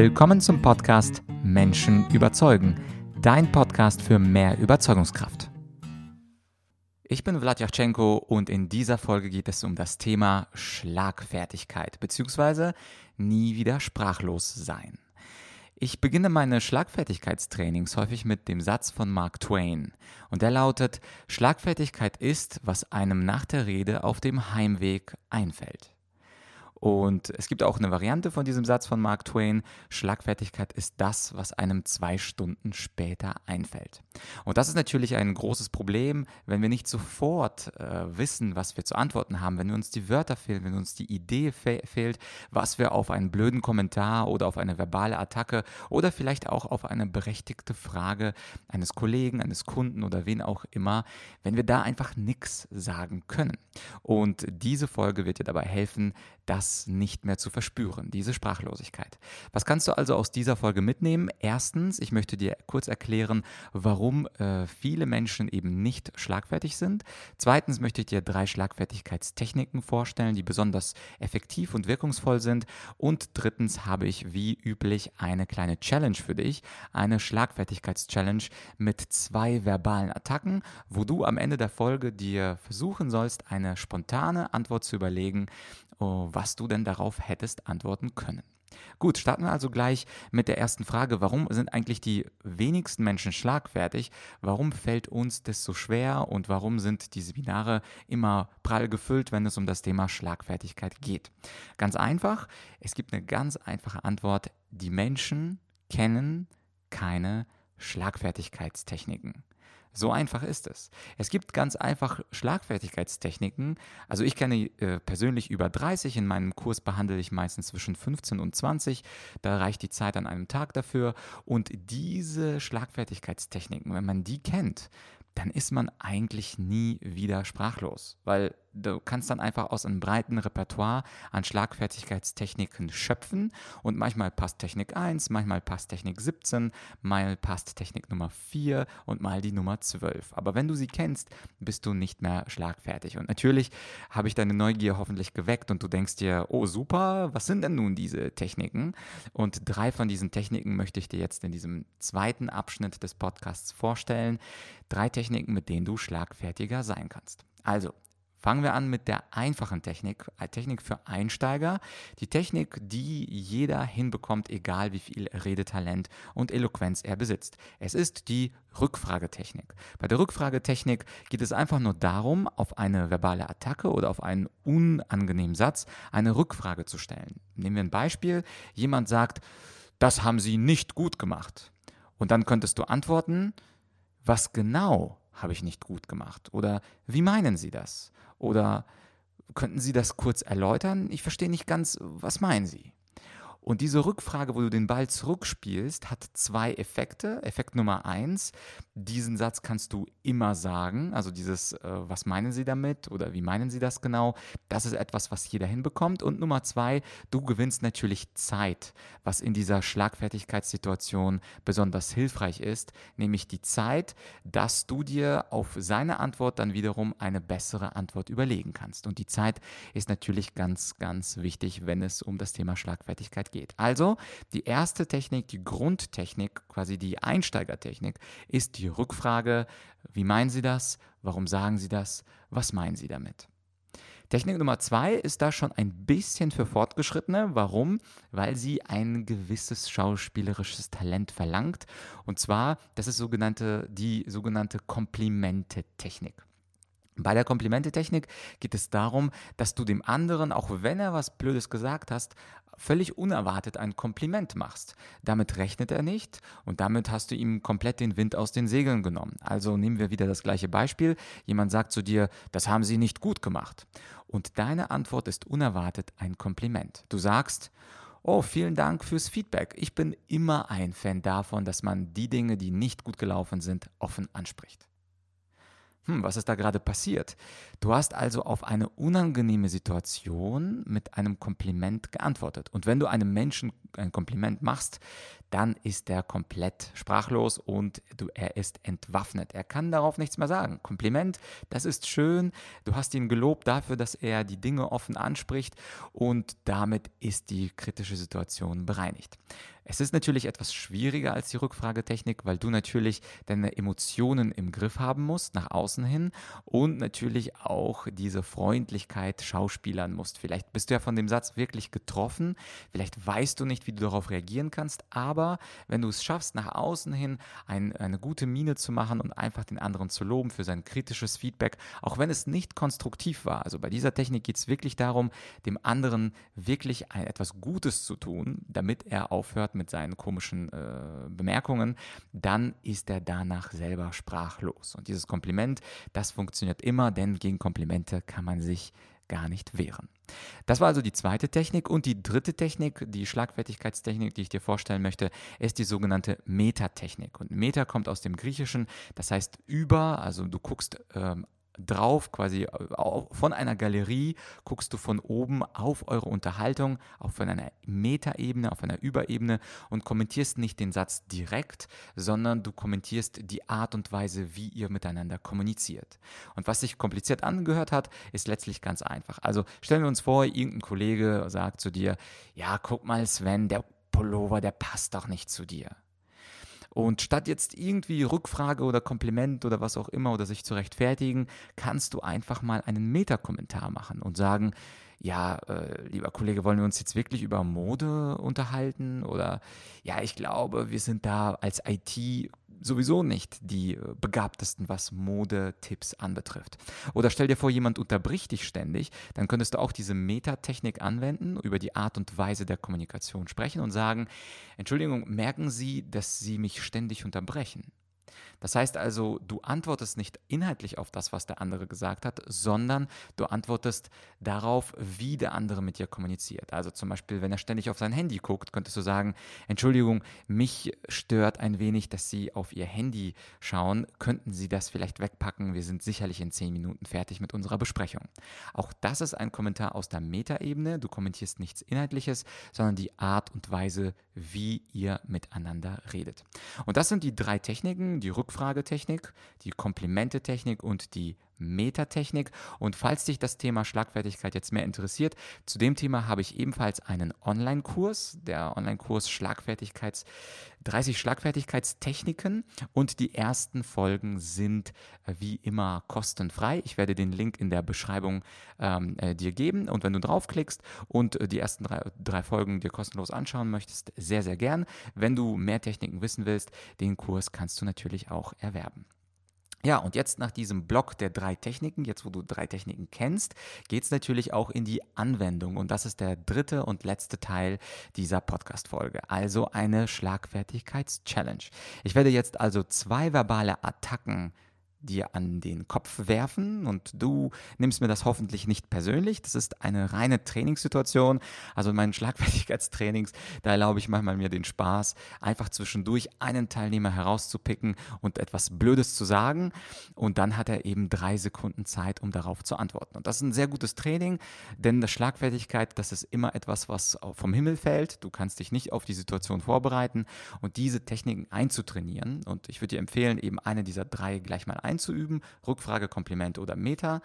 Willkommen zum Podcast Menschen überzeugen, dein Podcast für mehr Überzeugungskraft. Ich bin Vladyachenko und in dieser Folge geht es um das Thema Schlagfertigkeit bzw. nie wieder sprachlos sein. Ich beginne meine Schlagfertigkeitstrainings häufig mit dem Satz von Mark Twain und der lautet, Schlagfertigkeit ist, was einem nach der Rede auf dem Heimweg einfällt. Und es gibt auch eine Variante von diesem Satz von Mark Twain. Schlagfertigkeit ist das, was einem zwei Stunden später einfällt. Und das ist natürlich ein großes Problem, wenn wir nicht sofort äh, wissen, was wir zu antworten haben, wenn uns die Wörter fehlen, wenn uns die Idee fe fehlt, was wir auf einen blöden Kommentar oder auf eine verbale Attacke oder vielleicht auch auf eine berechtigte Frage eines Kollegen, eines Kunden oder wen auch immer, wenn wir da einfach nichts sagen können. Und diese Folge wird dir dabei helfen, das nicht mehr zu verspüren, diese Sprachlosigkeit. Was kannst du also aus dieser Folge mitnehmen? Erstens, ich möchte dir kurz erklären, warum äh, viele Menschen eben nicht schlagfertig sind. Zweitens möchte ich dir drei Schlagfertigkeitstechniken vorstellen, die besonders effektiv und wirkungsvoll sind. Und drittens habe ich wie üblich eine kleine Challenge für dich, eine Schlagfertigkeitschallenge mit zwei verbalen Attacken, wo du am Ende der Folge dir versuchen sollst, eine spontane Antwort zu überlegen, was du denn darauf hättest antworten können. Gut, starten wir also gleich mit der ersten Frage. Warum sind eigentlich die wenigsten Menschen schlagfertig? Warum fällt uns das so schwer und warum sind die Seminare immer prall gefüllt, wenn es um das Thema Schlagfertigkeit geht? Ganz einfach, es gibt eine ganz einfache Antwort. Die Menschen kennen keine Schlagfertigkeitstechniken. So einfach ist es. Es gibt ganz einfach Schlagfertigkeitstechniken. Also ich kenne äh, persönlich über 30. In meinem Kurs behandle ich meistens zwischen 15 und 20. Da reicht die Zeit an einem Tag dafür. Und diese Schlagfertigkeitstechniken, wenn man die kennt, dann ist man eigentlich nie wieder sprachlos, weil du kannst dann einfach aus einem breiten Repertoire an Schlagfertigkeitstechniken schöpfen und manchmal passt Technik 1, manchmal passt Technik 17, mal passt Technik Nummer 4 und mal die Nummer 12. Aber wenn du sie kennst, bist du nicht mehr schlagfertig. Und natürlich habe ich deine Neugier hoffentlich geweckt und du denkst dir, oh super, was sind denn nun diese Techniken? Und drei von diesen Techniken möchte ich dir jetzt in diesem zweiten Abschnitt des Podcasts vorstellen. Drei Techniken, mit denen du schlagfertiger sein kannst. Also, Fangen wir an mit der einfachen Technik, eine Technik für Einsteiger. Die Technik, die jeder hinbekommt, egal wie viel Redetalent und Eloquenz er besitzt. Es ist die Rückfragetechnik. Bei der Rückfragetechnik geht es einfach nur darum, auf eine verbale Attacke oder auf einen unangenehmen Satz eine Rückfrage zu stellen. Nehmen wir ein Beispiel. Jemand sagt, das haben Sie nicht gut gemacht. Und dann könntest du antworten, was genau habe ich nicht gut gemacht? Oder wie meinen Sie das? Oder könnten Sie das kurz erläutern? Ich verstehe nicht ganz, was meinen Sie? Und diese Rückfrage, wo du den Ball zurückspielst, hat zwei Effekte. Effekt Nummer eins, diesen Satz kannst du immer sagen. Also dieses, äh, was meinen Sie damit oder wie meinen Sie das genau? Das ist etwas, was jeder hinbekommt. Und Nummer zwei, du gewinnst natürlich Zeit, was in dieser Schlagfertigkeitssituation besonders hilfreich ist, nämlich die Zeit, dass du dir auf seine Antwort dann wiederum eine bessere Antwort überlegen kannst. Und die Zeit ist natürlich ganz, ganz wichtig, wenn es um das Thema Schlagfertigkeit geht geht. Also die erste Technik, die Grundtechnik, quasi die Einsteigertechnik, ist die Rückfrage, wie meinen Sie das? Warum sagen Sie das? Was meinen Sie damit? Technik Nummer zwei ist da schon ein bisschen für Fortgeschrittene. Warum? Weil sie ein gewisses schauspielerisches Talent verlangt. Und zwar, das ist sogenannte, die sogenannte Komplimente-Technik. Bei der Komplimente-Technik geht es darum, dass du dem anderen, auch wenn er was Blödes gesagt hast, völlig unerwartet ein Kompliment machst. Damit rechnet er nicht und damit hast du ihm komplett den Wind aus den Segeln genommen. Also nehmen wir wieder das gleiche Beispiel. Jemand sagt zu dir, das haben Sie nicht gut gemacht. Und deine Antwort ist unerwartet ein Kompliment. Du sagst, Oh, vielen Dank fürs Feedback. Ich bin immer ein Fan davon, dass man die Dinge, die nicht gut gelaufen sind, offen anspricht hm, was ist da gerade passiert? Du hast also auf eine unangenehme Situation mit einem Kompliment geantwortet. Und wenn du einem Menschen ein Kompliment machst, dann ist er komplett sprachlos und du, er ist entwaffnet. Er kann darauf nichts mehr sagen. Kompliment, das ist schön. Du hast ihn gelobt dafür, dass er die Dinge offen anspricht und damit ist die kritische Situation bereinigt. Es ist natürlich etwas schwieriger als die Rückfragetechnik, weil du natürlich deine Emotionen im Griff haben musst, nach außen hin und natürlich auch diese Freundlichkeit schauspielern musst. Vielleicht bist du ja von dem Satz wirklich getroffen, vielleicht weißt du nicht, wie du darauf reagieren kannst, aber wenn du es schaffst, nach außen hin ein, eine gute Miene zu machen und einfach den anderen zu loben für sein kritisches Feedback, auch wenn es nicht konstruktiv war. Also bei dieser Technik geht es wirklich darum, dem anderen wirklich ein, etwas Gutes zu tun, damit er aufhört mit seinen komischen äh, Bemerkungen, dann ist er danach selber sprachlos. Und dieses Kompliment, das funktioniert immer, denn gegen Komplimente kann man sich gar nicht wehren. Das war also die zweite Technik. Und die dritte Technik, die Schlagfertigkeitstechnik, die ich dir vorstellen möchte, ist die sogenannte Metatechnik. Und Meta kommt aus dem Griechischen, das heißt über, also du guckst ähm, drauf, quasi äh, von einer Galerie guckst du von oben auf eure Unterhaltung, auf einer Metaebene, auf einer Überebene und kommentierst nicht den Satz direkt, sondern du kommentierst die Art und Weise, wie ihr miteinander kommuniziert. Und was sich kompliziert angehört hat, ist letztlich ganz einfach. Also stellen wir uns vor, irgendein Kollege sagt zu dir, ja, guck mal, Sven, der Pullover, der passt doch nicht zu dir. Und statt jetzt irgendwie Rückfrage oder Kompliment oder was auch immer oder sich zu rechtfertigen, kannst du einfach mal einen Meta-Kommentar machen und sagen, ja, äh, lieber Kollege, wollen wir uns jetzt wirklich über Mode unterhalten? Oder ja, ich glaube, wir sind da als IT sowieso nicht die äh, begabtesten, was Modetipps anbetrifft. Oder stell dir vor, jemand unterbricht dich ständig, dann könntest du auch diese Metatechnik anwenden, über die Art und Weise der Kommunikation sprechen und sagen, Entschuldigung, merken Sie, dass Sie mich ständig unterbrechen? Das heißt also, du antwortest nicht inhaltlich auf das, was der andere gesagt hat, sondern du antwortest darauf, wie der andere mit dir kommuniziert. Also zum Beispiel, wenn er ständig auf sein Handy guckt, könntest du sagen, Entschuldigung, mich stört ein wenig, dass Sie auf Ihr Handy schauen. Könnten Sie das vielleicht wegpacken? Wir sind sicherlich in zehn Minuten fertig mit unserer Besprechung. Auch das ist ein Kommentar aus der Metaebene. Du kommentierst nichts Inhaltliches, sondern die Art und Weise, wie ihr miteinander redet. Und das sind die drei Techniken, die Rückfragetechnik, die Komplimentetechnik und die Metatechnik. Und falls dich das Thema Schlagfertigkeit jetzt mehr interessiert, zu dem Thema habe ich ebenfalls einen Online-Kurs, der Online-Kurs Schlagfertigkeits, 30 Schlagfertigkeitstechniken und die ersten Folgen sind äh, wie immer kostenfrei. Ich werde den Link in der Beschreibung ähm, äh, dir geben und wenn du draufklickst und äh, die ersten drei, drei Folgen dir kostenlos anschauen möchtest, sehr, sehr gern. Wenn du mehr Techniken wissen willst, den Kurs kannst du natürlich auch erwerben. Ja, und jetzt nach diesem Block der drei Techniken, jetzt wo du drei Techniken kennst, geht es natürlich auch in die Anwendung. Und das ist der dritte und letzte Teil dieser Podcast-Folge. Also eine Schlagfertigkeits-Challenge. Ich werde jetzt also zwei verbale Attacken dir an den Kopf werfen und du nimmst mir das hoffentlich nicht persönlich. Das ist eine reine Trainingssituation. Also in meinen Schlagfertigkeitstrainings, da erlaube ich manchmal mir den Spaß, einfach zwischendurch einen Teilnehmer herauszupicken und etwas Blödes zu sagen und dann hat er eben drei Sekunden Zeit, um darauf zu antworten. Und das ist ein sehr gutes Training, denn das Schlagfertigkeit, das ist immer etwas, was vom Himmel fällt. Du kannst dich nicht auf die Situation vorbereiten und diese Techniken einzutrainieren. Und ich würde dir empfehlen, eben eine dieser drei gleich mal einzuüben, Rückfrage, Kompliment oder Meta,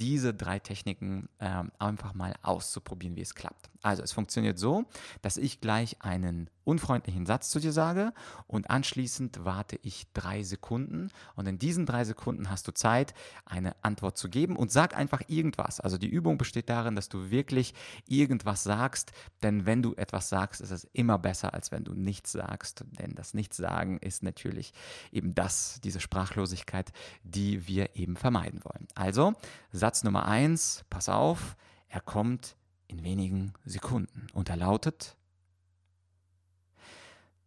diese drei Techniken äh, einfach mal auszuprobieren, wie es klappt. Also es funktioniert so, dass ich gleich einen unfreundlichen Satz zu dir sage und anschließend warte ich drei Sekunden und in diesen drei Sekunden hast du Zeit, eine Antwort zu geben und sag einfach irgendwas. Also die Übung besteht darin, dass du wirklich irgendwas sagst, denn wenn du etwas sagst, ist es immer besser, als wenn du nichts sagst, denn das Nichtsagen ist natürlich eben das, diese Sprachlosigkeit, die wir eben vermeiden wollen. Also Satz Nummer eins, pass auf, er kommt in wenigen Sekunden. Und er lautet,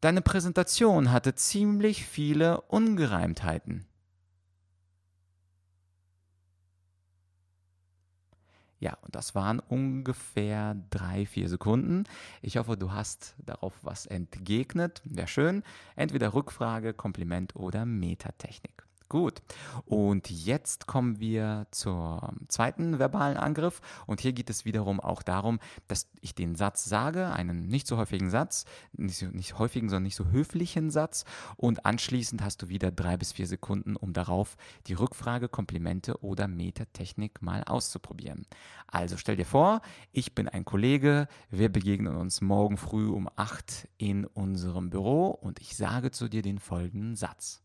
Deine Präsentation hatte ziemlich viele Ungereimtheiten. Ja, und das waren ungefähr drei, vier Sekunden. Ich hoffe, du hast darauf was entgegnet. Wäre schön. Entweder Rückfrage, Kompliment oder Metatechnik. Gut. Und jetzt kommen wir zum zweiten verbalen Angriff. Und hier geht es wiederum auch darum, dass ich den Satz sage, einen nicht so häufigen Satz, nicht, so, nicht häufigen, sondern nicht so höflichen Satz. Und anschließend hast du wieder drei bis vier Sekunden, um darauf die Rückfrage, Komplimente oder Metatechnik mal auszuprobieren. Also stell dir vor, ich bin ein Kollege, wir begegnen uns morgen früh um acht in unserem Büro und ich sage zu dir den folgenden Satz.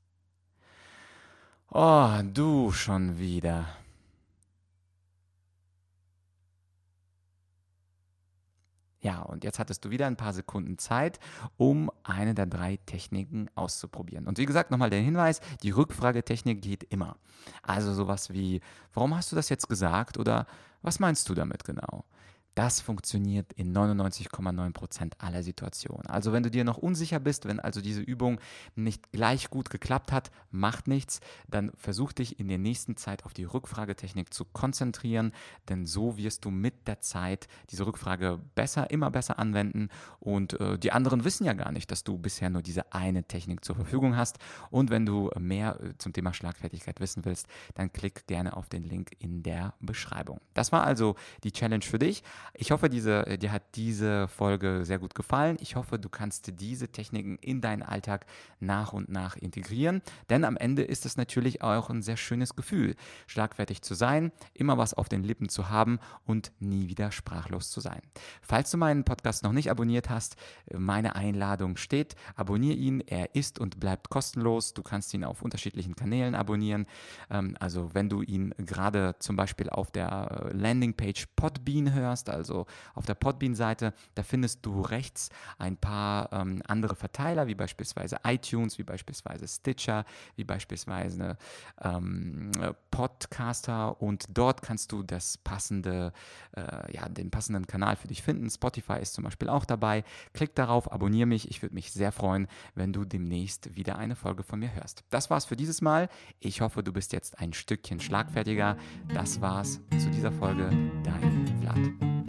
Oh, du schon wieder. Ja, und jetzt hattest du wieder ein paar Sekunden Zeit, um eine der drei Techniken auszuprobieren. Und wie gesagt, nochmal der Hinweis, die Rückfragetechnik geht immer. Also sowas wie, warum hast du das jetzt gesagt oder was meinst du damit genau? Das funktioniert in 99,9 Prozent aller Situationen. Also wenn du dir noch unsicher bist, wenn also diese Übung nicht gleich gut geklappt hat, macht nichts, dann versuch dich in der nächsten Zeit auf die Rückfragetechnik zu konzentrieren, denn so wirst du mit der Zeit diese Rückfrage besser, immer besser anwenden und äh, die anderen wissen ja gar nicht, dass du bisher nur diese eine Technik zur Verfügung hast und wenn du mehr äh, zum Thema Schlagfertigkeit wissen willst, dann klick gerne auf den Link in der Beschreibung. Das war also die Challenge für dich. Ich hoffe, diese, äh, dir hat diese Folge sehr gut gefallen. Ich hoffe, du kannst diese Techniken in deinen Alltag nach und nach integrieren, denn am Ende ist es natürlich auch ein sehr schönes Gefühl, schlagfertig zu sein, immer was auf den Lippen zu haben und nie wieder sprachlos zu sein. Falls du meinen Podcast noch nicht abonniert hast, meine Einladung steht. Abonniere ihn, er ist und bleibt kostenlos. Du kannst ihn auf unterschiedlichen Kanälen abonnieren. Ähm, also wenn du ihn gerade zum Beispiel auf der äh, Landingpage Podbean hörst, also auf der Podbean-Seite, da findest du rechts ein paar ähm, andere Verteiler, wie beispielsweise iTunes, wie beispielsweise Stitcher, wie beispielsweise ähm, Podcaster und dort kannst du das passende, äh, ja, den passenden Kanal für dich finden. Spotify ist zum Beispiel auch dabei. Klick darauf, abonniere mich. Ich würde mich sehr freuen, wenn du demnächst wieder eine Folge von mir hörst. Das war's für dieses Mal. Ich hoffe, du bist jetzt ein Stückchen schlagfertiger. Das war's zu dieser Folge. Dein Vlad.